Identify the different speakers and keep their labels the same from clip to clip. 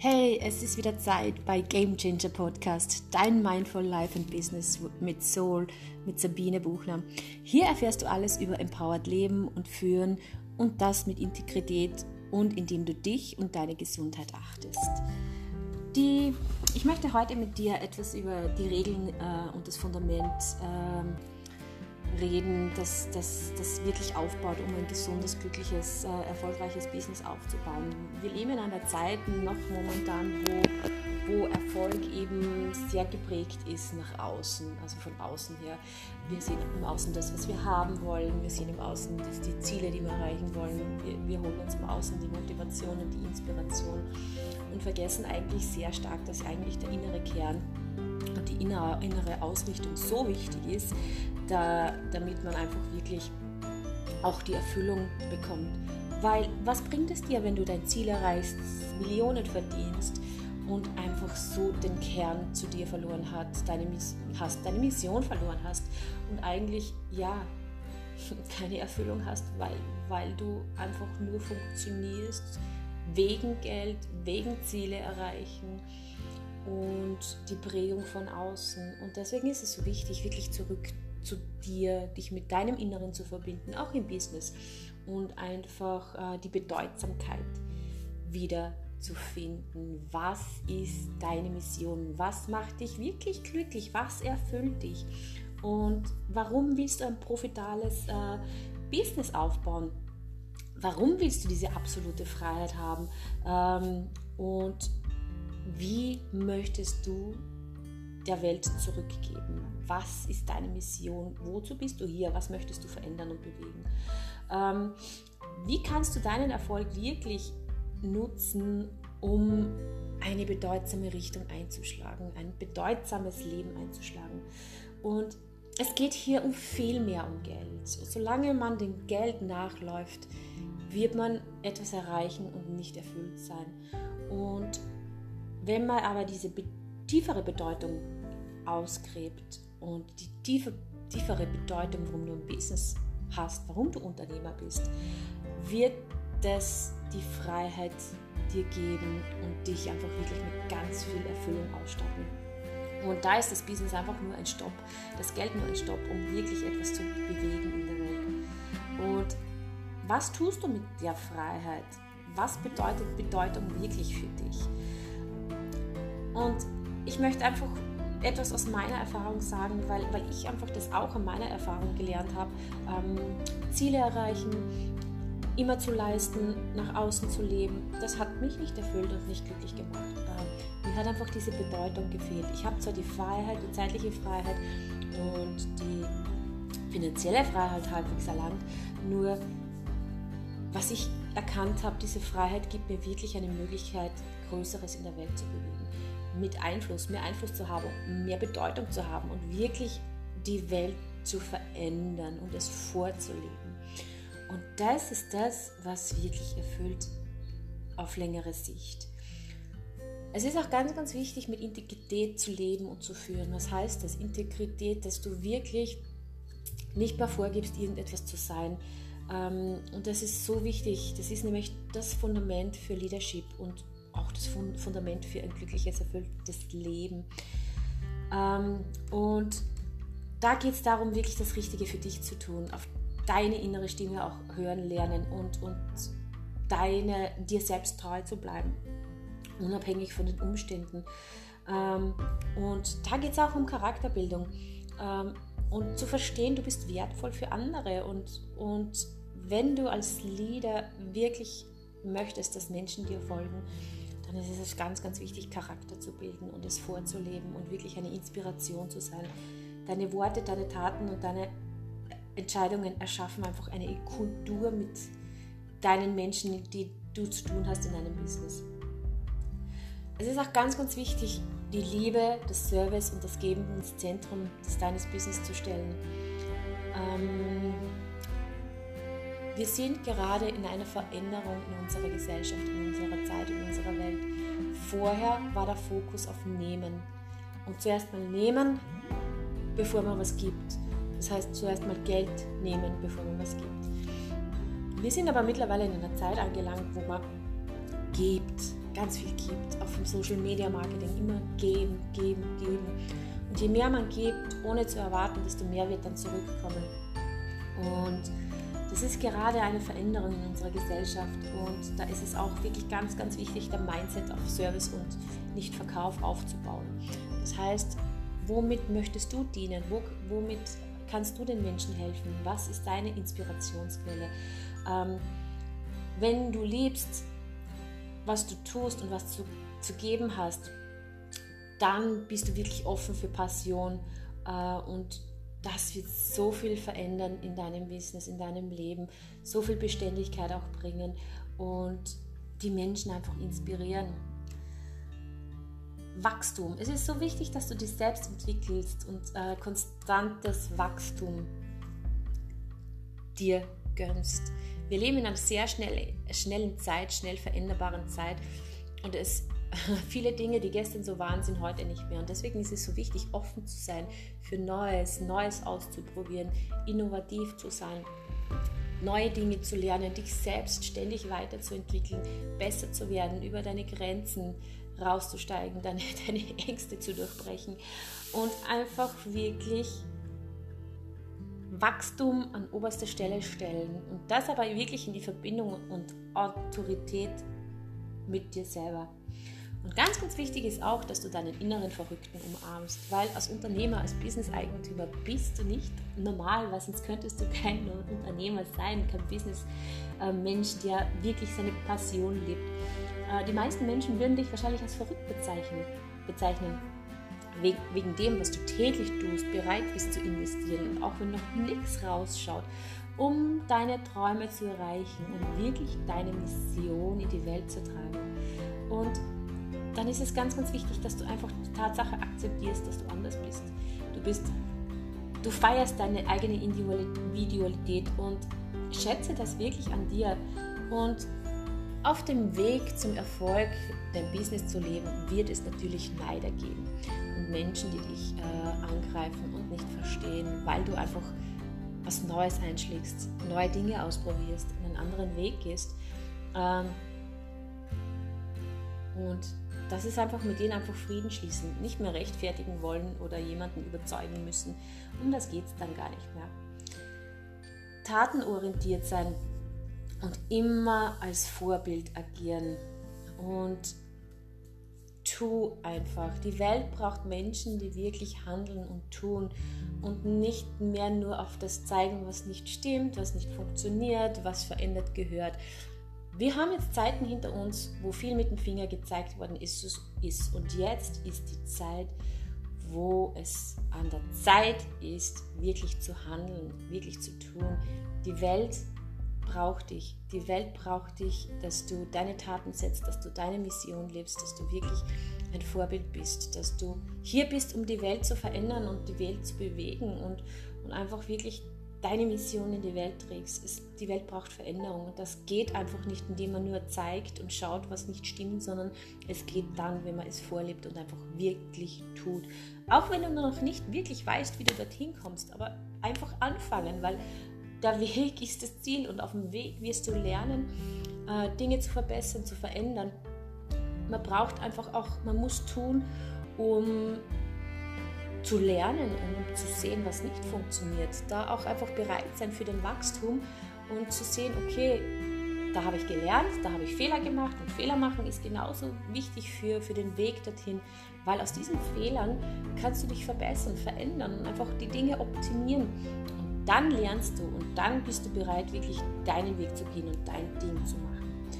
Speaker 1: Hey, es ist wieder Zeit bei Game Changer Podcast, dein Mindful Life and Business mit Soul, mit Sabine Buchner. Hier erfährst du alles über Empowered Leben und Führen und das mit Integrität und indem du dich und deine Gesundheit achtest. Die, ich möchte heute mit dir etwas über die Regeln äh, und das Fundament äh, reden, das, das, das wirklich aufbaut, um ein gesundes, glückliches, äh, erfolgreiches Business aufzubauen. Wir leben in einer Zeit noch momentan, wo, wo Erfolg eben sehr geprägt ist nach außen, also von außen her. Wir sehen im Außen das, was wir haben wollen, wir sehen im Außen das, die Ziele, die wir erreichen wollen, wir, wir holen uns im Außen die Motivation und die Inspiration und vergessen eigentlich sehr stark, dass eigentlich der innere Kern innere, Ausrichtung so wichtig ist, da, damit man einfach wirklich auch die Erfüllung bekommt. Weil was bringt es dir, wenn du dein Ziel erreichst, Millionen verdienst und einfach so den Kern zu dir verloren hast, deine, hast, deine Mission verloren hast und eigentlich ja keine Erfüllung hast, weil, weil du einfach nur funktionierst wegen Geld, wegen Ziele erreichen und die Prägung von außen. Und deswegen ist es so wichtig, wirklich zurück zu dir, dich mit deinem Inneren zu verbinden, auch im Business und einfach äh, die Bedeutsamkeit wieder zu finden. Was ist deine Mission? Was macht dich wirklich glücklich? Was erfüllt dich? Und warum willst du ein profitables äh, Business aufbauen? Warum willst du diese absolute Freiheit haben? Ähm, und wie möchtest du der Welt zurückgeben? Was ist deine Mission? Wozu bist du hier? Was möchtest du verändern und bewegen? Ähm, wie kannst du deinen Erfolg wirklich nutzen, um eine bedeutsame Richtung einzuschlagen, ein bedeutsames Leben einzuschlagen? Und es geht hier um viel mehr um Geld. Solange man dem Geld nachläuft, wird man etwas erreichen und nicht erfüllt sein. Und wenn man aber diese tiefere Bedeutung ausgräbt und die tiefe, tiefere Bedeutung, warum du ein Business hast, warum du Unternehmer bist, wird das die Freiheit dir geben und dich einfach wirklich mit ganz viel Erfüllung ausstatten. Und da ist das Business einfach nur ein Stopp, das Geld nur ein Stopp, um wirklich etwas zu bewegen in der Welt. Und was tust du mit der Freiheit? Was bedeutet Bedeutung wirklich für dich? Und ich möchte einfach etwas aus meiner Erfahrung sagen, weil, weil ich einfach das auch in meiner Erfahrung gelernt habe. Ähm, Ziele erreichen, immer zu leisten, nach außen zu leben, das hat mich nicht erfüllt und nicht glücklich gemacht. Ähm, mir hat einfach diese Bedeutung gefehlt. Ich habe zwar die Freiheit, die zeitliche Freiheit und die finanzielle Freiheit halbwegs erlangt, nur was ich erkannt habe, diese Freiheit gibt mir wirklich eine Möglichkeit, Größeres in der Welt zu bewegen mit Einfluss, mehr Einfluss zu haben, mehr Bedeutung zu haben und wirklich die Welt zu verändern und es vorzuleben. Und das ist das, was wirklich erfüllt auf längere Sicht. Es ist auch ganz, ganz wichtig, mit Integrität zu leben und zu führen. Was heißt das? Integrität, dass du wirklich nicht mehr vorgibst, irgendetwas zu sein. Ähm, und das ist so wichtig. Das ist nämlich das Fundament für Leadership und auch das Fundament für ein glückliches, erfülltes Leben. Ähm, und da geht es darum, wirklich das Richtige für dich zu tun, auf deine innere Stimme auch hören lernen und, und deine, dir selbst treu zu bleiben, unabhängig von den Umständen. Ähm, und da geht es auch um Charakterbildung ähm, und zu verstehen, du bist wertvoll für andere und, und wenn du als Leader wirklich möchtest, dass Menschen dir folgen, dann ist es ganz, ganz wichtig, Charakter zu bilden und es vorzuleben und wirklich eine Inspiration zu sein. Deine Worte, deine Taten und deine Entscheidungen erschaffen einfach eine Kultur mit deinen Menschen, die du zu tun hast in deinem Business. Es ist auch ganz, ganz wichtig, die Liebe, das Service und das Geben ins Zentrum deines Business zu stellen. Ähm, wir sind gerade in einer Veränderung in unserer Gesellschaft, in unserer Zeit, in unserer Welt. Vorher war der Fokus auf Nehmen. Und zuerst mal nehmen, bevor man was gibt. Das heißt, zuerst mal Geld nehmen, bevor man was gibt. Wir sind aber mittlerweile in einer Zeit angelangt, wo man gibt, ganz viel gibt, auch vom Social Media Marketing, immer geben, geben, geben. Und je mehr man gibt, ohne zu erwarten, desto mehr wird dann zurückkommen. Und das ist gerade eine Veränderung in unserer Gesellschaft und da ist es auch wirklich ganz, ganz wichtig, der Mindset auf Service und nicht Verkauf aufzubauen. Das heißt, womit möchtest du dienen? womit kannst du den Menschen helfen? Was ist deine Inspirationsquelle? Ähm, wenn du liebst, was du tust und was du zu geben hast, dann bist du wirklich offen für Passion äh, und das wird so viel verändern in deinem Business, in deinem Leben, so viel Beständigkeit auch bringen und die Menschen einfach inspirieren. Wachstum. Es ist so wichtig, dass du dich selbst entwickelst und äh, konstantes Wachstum dir gönnst. Wir leben in einer sehr schnell, schnellen Zeit, schnell veränderbaren Zeit und es viele Dinge, die gestern so waren, sind heute nicht mehr. Und deswegen ist es so wichtig, offen zu sein für Neues, Neues auszuprobieren, innovativ zu sein, neue Dinge zu lernen, dich selbst ständig weiterzuentwickeln, besser zu werden, über deine Grenzen rauszusteigen, deine, deine Ängste zu durchbrechen und einfach wirklich Wachstum an oberste Stelle stellen und das aber wirklich in die Verbindung und Autorität mit dir selber. Und ganz, ganz wichtig ist auch, dass du deinen inneren Verrückten umarmst, weil als Unternehmer, als Business-Eigentümer bist du nicht normal, weil sonst könntest du kein Unternehmer sein, kein Business-Mensch, der wirklich seine Passion lebt. Äh, die meisten Menschen würden dich wahrscheinlich als verrückt bezeichnen, bezeichnen wegen dem, was du täglich tust, bereit bist zu investieren und auch wenn noch nichts rausschaut, um deine Träume zu erreichen und wirklich deine Mission in die Welt zu tragen. Und dann ist es ganz, ganz wichtig, dass du einfach die Tatsache akzeptierst, dass du anders bist. Du bist, du feierst deine eigene Individualität und schätze das wirklich an dir. Und auf dem Weg zum Erfolg, dein Business zu leben, wird es natürlich Neider geben und Menschen, die dich äh, angreifen und nicht verstehen, weil du einfach was Neues einschlägst, neue Dinge ausprobierst, einen anderen Weg gehst. Ähm, und das ist einfach mit denen einfach Frieden schließen, nicht mehr rechtfertigen wollen oder jemanden überzeugen müssen. Um das geht es dann gar nicht mehr. Tatenorientiert sein und immer als Vorbild agieren und tu einfach. Die Welt braucht Menschen, die wirklich handeln und tun und nicht mehr nur auf das zeigen, was nicht stimmt, was nicht funktioniert, was verändert gehört. Wir haben jetzt Zeiten hinter uns, wo viel mit dem Finger gezeigt worden ist, ist. Und jetzt ist die Zeit, wo es an der Zeit ist, wirklich zu handeln, wirklich zu tun. Die Welt braucht dich. Die Welt braucht dich, dass du deine Taten setzt, dass du deine Mission lebst, dass du wirklich ein Vorbild bist, dass du hier bist, um die Welt zu verändern und die Welt zu bewegen und, und einfach wirklich deine Mission in die Welt trägst. Es, die Welt braucht Veränderung und das geht einfach nicht, indem man nur zeigt und schaut, was nicht stimmt, sondern es geht dann, wenn man es vorlebt und einfach wirklich tut. Auch wenn du noch nicht wirklich weißt, wie du dorthin kommst, aber einfach anfangen, weil der Weg ist das Ziel und auf dem Weg wirst du lernen, äh, Dinge zu verbessern, zu verändern. Man braucht einfach auch, man muss tun, um zu lernen und um zu sehen, was nicht funktioniert. Da auch einfach bereit sein für den Wachstum und zu sehen, okay, da habe ich gelernt, da habe ich Fehler gemacht und Fehler machen ist genauso wichtig für, für den Weg dorthin, weil aus diesen Fehlern kannst du dich verbessern, verändern und einfach die Dinge optimieren. Und dann lernst du und dann bist du bereit, wirklich deinen Weg zu gehen und dein Ding zu machen.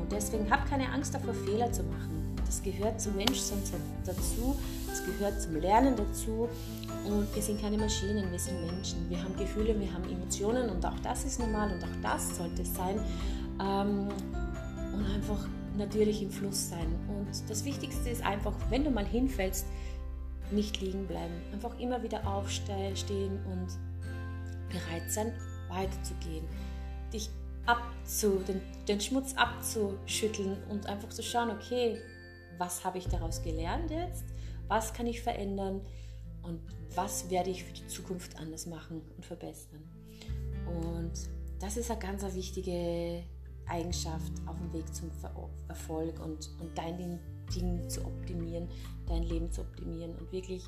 Speaker 1: Und deswegen hab keine Angst davor, Fehler zu machen. Das gehört zum Menschsein dazu, das gehört zum Lernen dazu. Und wir sind keine Maschinen, wir sind Menschen. Wir haben Gefühle, wir haben Emotionen und auch das ist normal und auch das sollte sein. Ähm, und einfach natürlich im Fluss sein. Und das Wichtigste ist einfach, wenn du mal hinfällst, nicht liegen bleiben. Einfach immer wieder aufstehen und bereit sein, weiterzugehen. Dich abzu, den, den Schmutz abzuschütteln und einfach zu schauen, okay, was habe ich daraus gelernt jetzt, was kann ich verändern und was werde ich für die Zukunft anders machen und verbessern. Und das ist eine ganz wichtige Eigenschaft auf dem Weg zum Erfolg und, und dein Ding zu optimieren, dein Leben zu optimieren und wirklich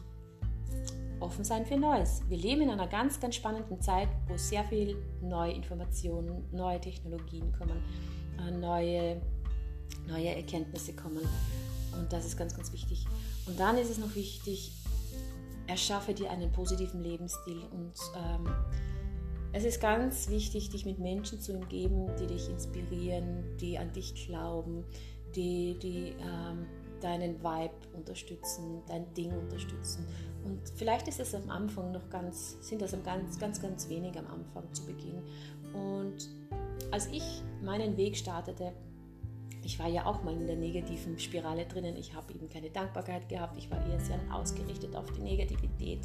Speaker 1: offen sein für Neues. Wir leben in einer ganz, ganz spannenden Zeit, wo sehr viel neue Informationen, neue Technologien kommen, äh, neue, neue Erkenntnisse kommen. Und das ist ganz, ganz wichtig. Und dann ist es noch wichtig, erschaffe dir einen positiven Lebensstil. Und ähm, es ist ganz wichtig, dich mit Menschen zu umgeben, die dich inspirieren, die an dich glauben, die, die ähm, deinen Vibe unterstützen, dein Ding unterstützen. Und vielleicht ist es am Anfang noch ganz, sind das ganz, ganz, ganz wenig am Anfang zu Beginn. Und als ich meinen Weg startete, ich war ja auch mal in der negativen Spirale drinnen. Ich habe eben keine Dankbarkeit gehabt. Ich war eher sehr ausgerichtet auf die Negativität,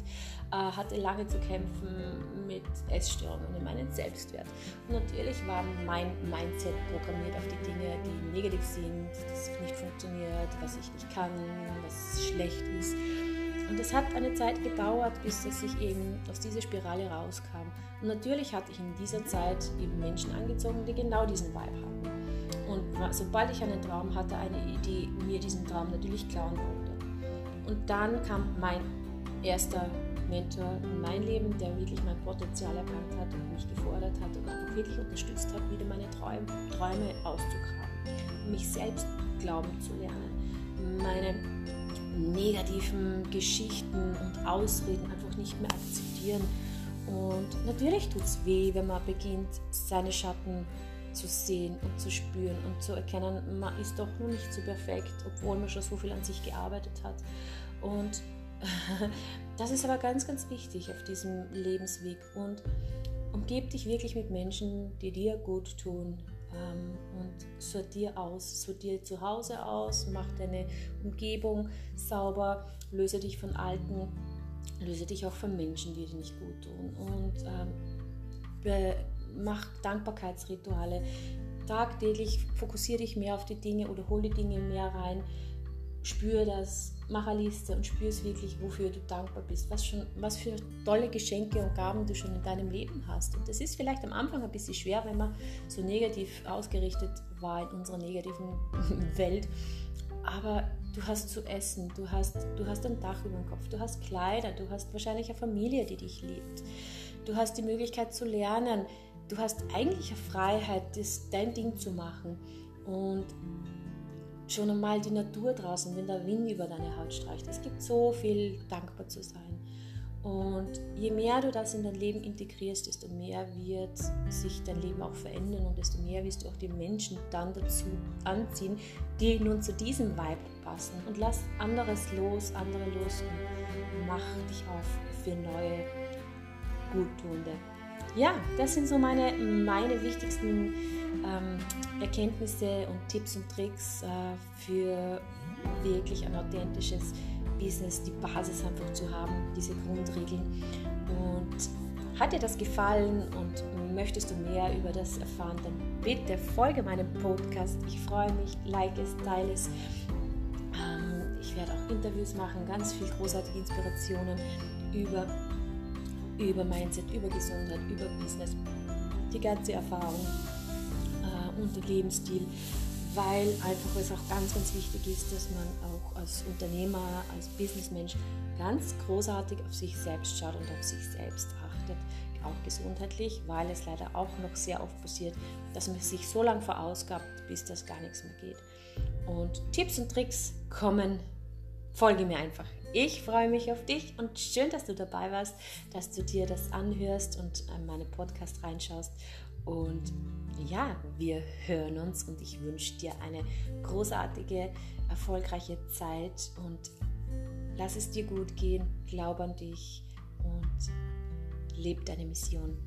Speaker 1: äh, hatte lange zu kämpfen mit Essstörungen in meinem Selbstwert. Und natürlich war mein Mindset programmiert auf die Dinge, die negativ sind, dass es nicht funktioniert, was ich nicht kann, was schlecht ist. Und es hat eine Zeit gedauert, bis dass ich eben aus dieser Spirale rauskam. Und natürlich hatte ich in dieser Zeit eben Menschen angezogen, die genau diesen Vibe hatten. Und sobald ich einen Traum hatte, eine Idee, mir diesen Traum natürlich klauen wollte. Und dann kam mein erster Mentor in mein Leben, der wirklich mein Potenzial erkannt hat und mich gefordert hat und einfach wirklich unterstützt hat, wieder meine Träume, Träume auszugraben, mich selbst glauben zu lernen, meine negativen Geschichten und Ausreden einfach nicht mehr akzeptieren. Und natürlich tut es weh, wenn man beginnt, seine Schatten zu sehen und zu spüren und zu erkennen, man ist doch nur nicht so perfekt, obwohl man schon so viel an sich gearbeitet hat. Und das ist aber ganz, ganz wichtig auf diesem Lebensweg. Und umgib dich wirklich mit Menschen, die dir gut tun. Ähm, und sortier aus, sortier zu Hause aus, mach deine Umgebung sauber, löse dich von Alten, löse dich auch von Menschen, die dir nicht gut tun. Und ähm, mach Dankbarkeitsrituale. Tagtäglich fokussiere dich mehr auf die Dinge oder hol die Dinge mehr rein. Spür das, mach eine Liste und spür es wirklich, wofür du dankbar bist, was, schon, was für tolle Geschenke und Gaben du schon in deinem Leben hast. Und das ist vielleicht am Anfang ein bisschen schwer, wenn man so negativ ausgerichtet war in unserer negativen Welt. Aber du hast zu essen, du hast, du hast ein Dach über dem Kopf, du hast Kleider, du hast wahrscheinlich eine Familie, die dich liebt. Du hast die Möglichkeit zu lernen, du hast eigentlich eine Freiheit, das, dein Ding zu machen. Und schon einmal die Natur draußen, wenn der Wind über deine Haut streicht. Es gibt so viel dankbar zu sein. Und je mehr du das in dein Leben integrierst, desto mehr wird sich dein Leben auch verändern und desto mehr wirst du auch die Menschen dann dazu anziehen, die nun zu diesem Vibe passen. Und lass anderes los, andere los und mach dich auf für neue, guttunde ja, das sind so meine, meine wichtigsten ähm, Erkenntnisse und Tipps und Tricks äh, für wirklich ein authentisches Business, die Basis einfach zu haben, diese Grundregeln. Und hat dir das gefallen und möchtest du mehr über das erfahren, dann bitte folge meinem Podcast. Ich freue mich, like es, teile es. Ähm, ich werde auch Interviews machen, ganz viel großartige Inspirationen über über Mindset, über Gesundheit, über Business, die ganze Erfahrung äh, und den Lebensstil, weil einfach es auch ganz, ganz wichtig ist, dass man auch als Unternehmer, als Businessmensch ganz großartig auf sich selbst schaut und auf sich selbst achtet, auch gesundheitlich, weil es leider auch noch sehr oft passiert, dass man sich so lange verausgabt, bis das gar nichts mehr geht. Und Tipps und Tricks kommen, folge mir einfach. Ich freue mich auf dich und schön, dass du dabei warst, dass du dir das anhörst und an meine Podcast reinschaust. Und ja, wir hören uns und ich wünsche dir eine großartige, erfolgreiche Zeit und lass es dir gut gehen, glaub an dich und leb deine Mission.